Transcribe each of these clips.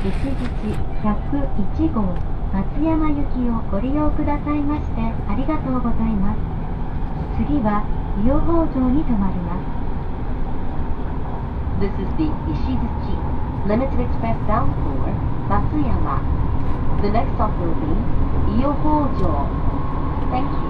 一日101号松山行きをご利用くださいましてありがとうございます次は伊予北条に停まります This is the Ishizuchi Limited Express bound for Matsuyama. The next stop will be Iyohojo. Thank you.「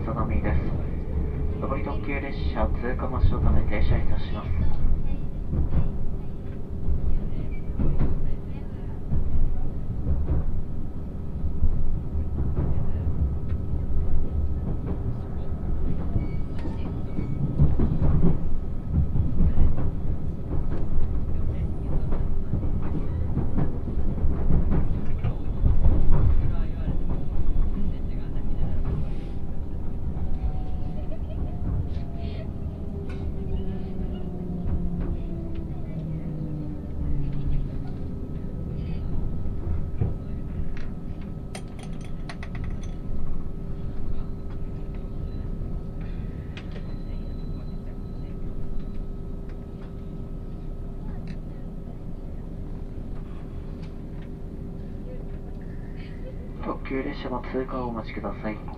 浅波です。上り特急列車通過待ちのため停車いたします。特急列車の通過をお待ちください。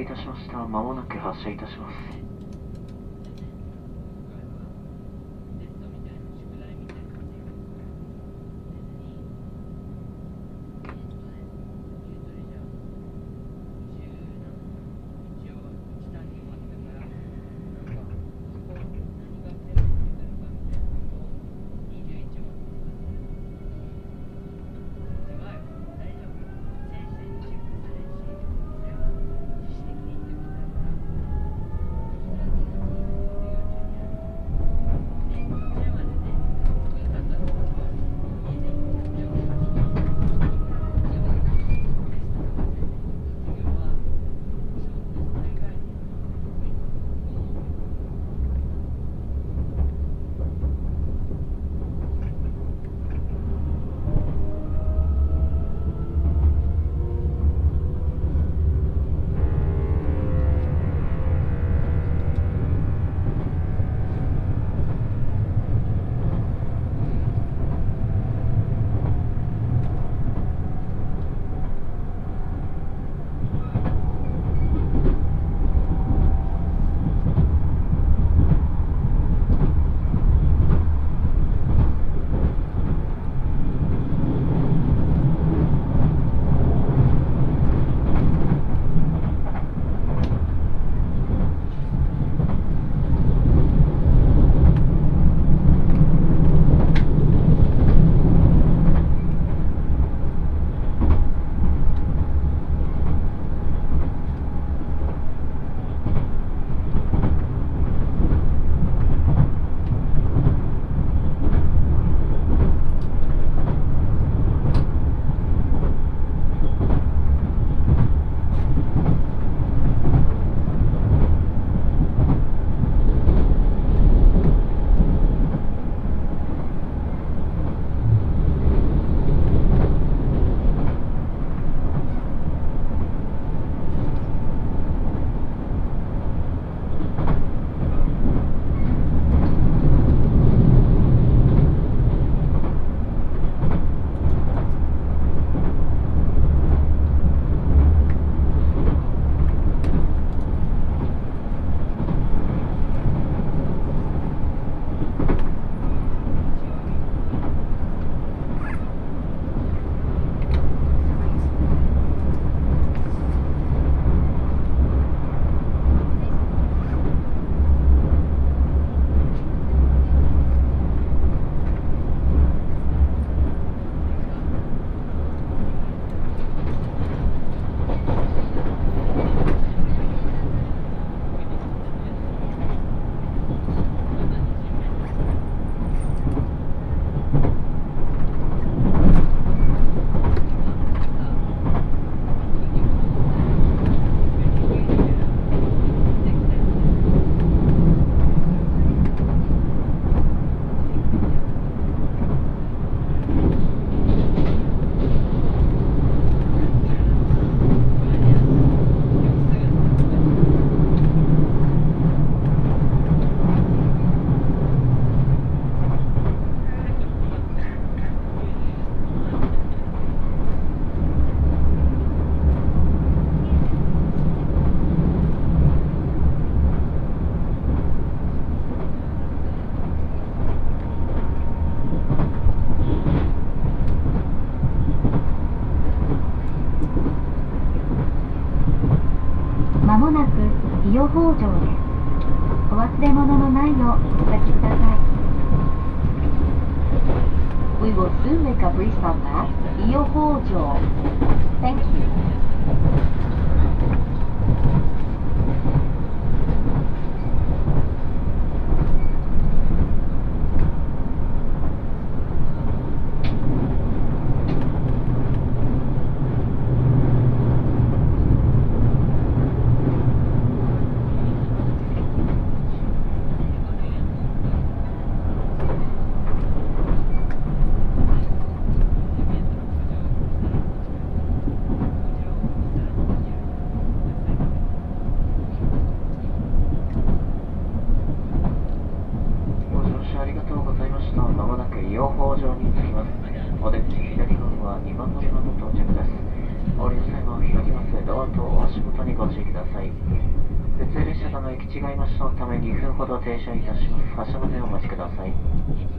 いたしました。まもなく発車いたします。北条です。お忘れ物のないようお立ちください。We will soon make a brief stop at Iyohojo. Thank you.「ドアとお足元にご注意ください。普通列車との行き違い待ちのため2分ほど停車いたします。発車までお待ちください。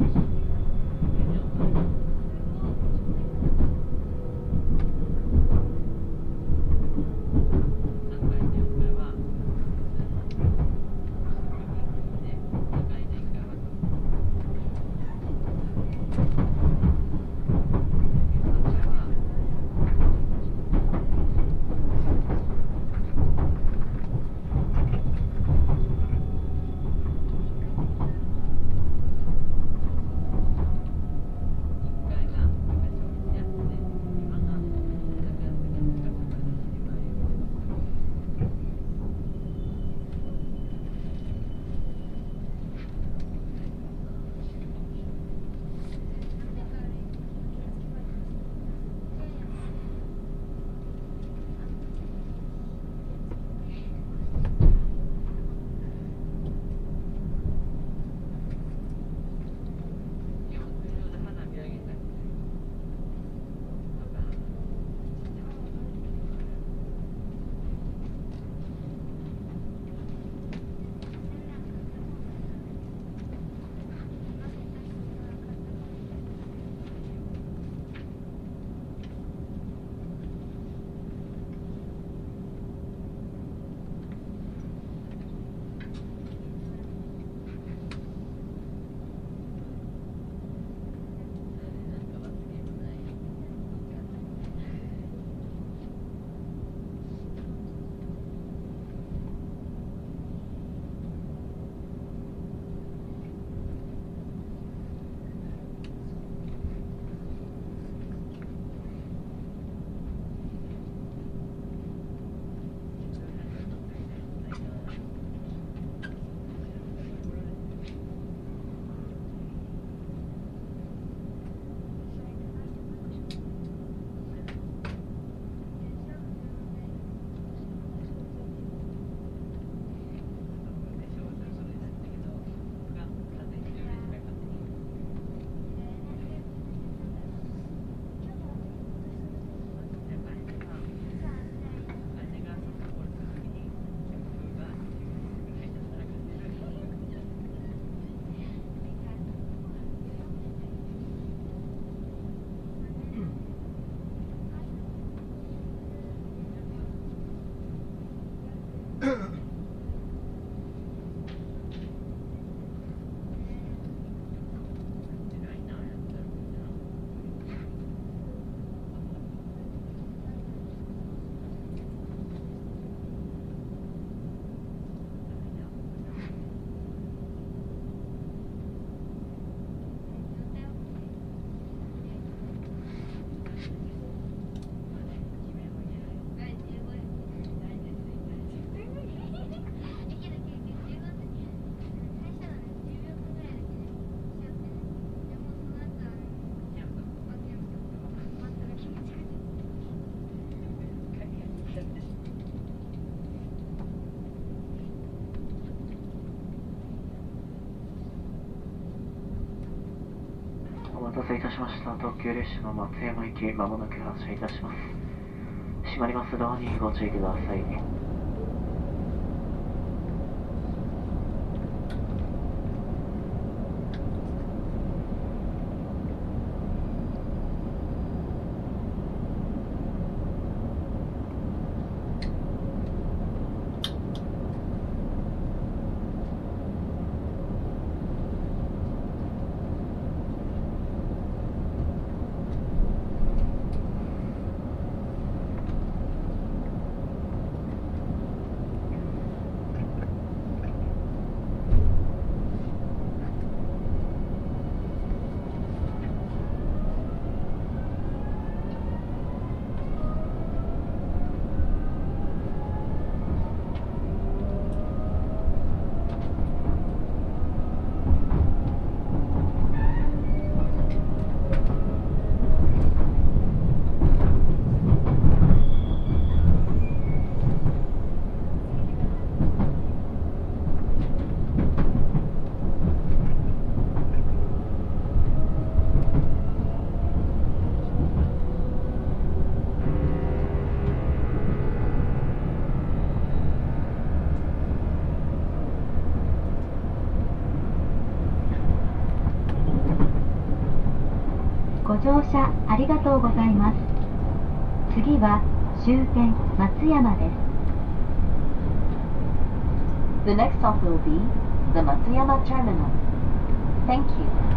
せいたしました。特急列車の松山行き、まもなく発車いたします。閉まりますドアにご注意ください。乗車ありがとうございます。次は終点松山です。The next stop will be the Matsuyama Terminal. Thank you.「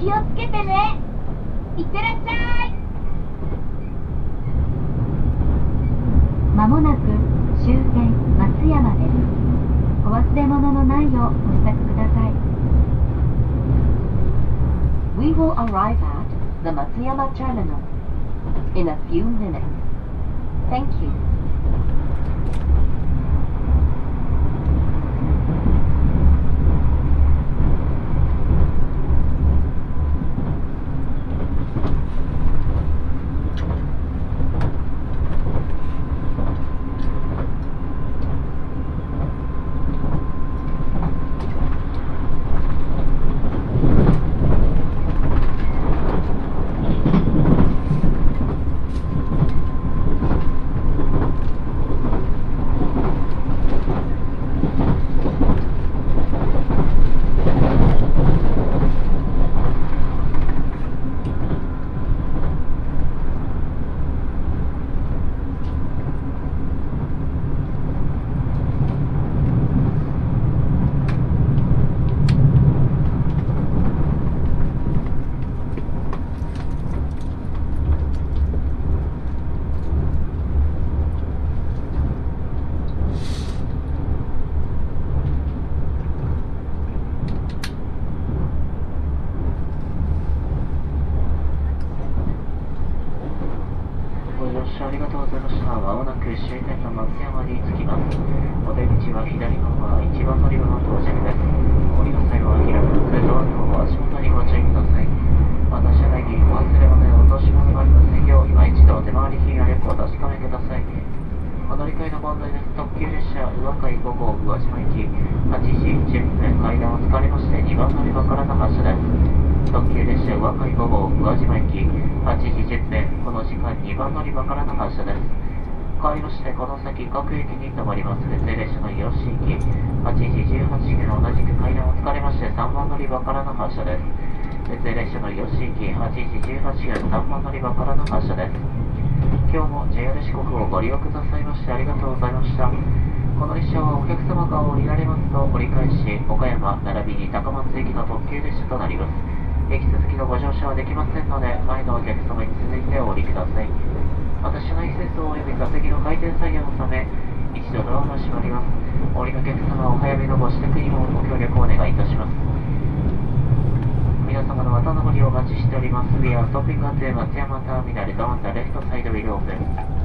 気をつけてねいってらっしゃいまもなく終点松山ですお忘れ物のないようご支度ください We will arrive at the Matsuyama terminal in a few minutes. Thank you. 終点の松山に着きます。お出口は左側1番乗り場の到着です。降りの際は開きますドアの方は足元にご注意ください。また車内にお忘れ物や落とし物がありませんよう、今一度手回り品やよくお確かめください。お乗り換えのご案内です。特急列車、宇和海5号宇和島行き、8時10分、階段を使われまして2番乗り場からの発車です。特急列車、宇和海5号宇和島行き、8時10分、この時間2番乗り場からの発車です。変わりまして、この先各駅に停まります別列車の吉行き、8時18分の、同じく階段を使われまして3番乗り場からの発車です。別列車の吉行き、8時18分、3番乗り場からの発車です。今日も JR 四国をご利用くださいましてありがとうございました。この列車はお客様が降りられますと折り返し、岡山並びに高松行きの特急列車となります。駅続きのご乗車はできませんので、前のお客様に続いてお降りください。また車内施設及び座席の回転作業のため、一度ドアが閉まります。お降りのお客様はお早めのご支度にもご協力をお願いいたします。皆様のまたのご利用お待ちしております。We are stopping at the 松山ターミナル down the left side will open.